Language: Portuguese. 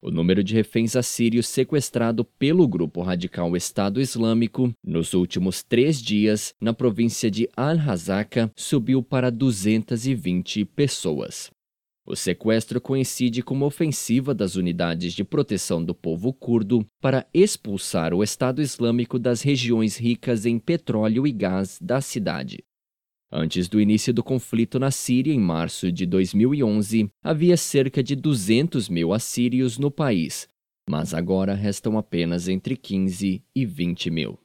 O número de reféns assírios sequestrado pelo grupo radical Estado Islâmico nos últimos três dias na província de Al-Hazaka subiu para 220 pessoas. O sequestro coincide com uma ofensiva das unidades de proteção do povo curdo para expulsar o Estado Islâmico das regiões ricas em petróleo e gás da cidade. Antes do início do conflito na Síria, em março de 2011, havia cerca de 200 mil assírios no país, mas agora restam apenas entre 15 e 20 mil.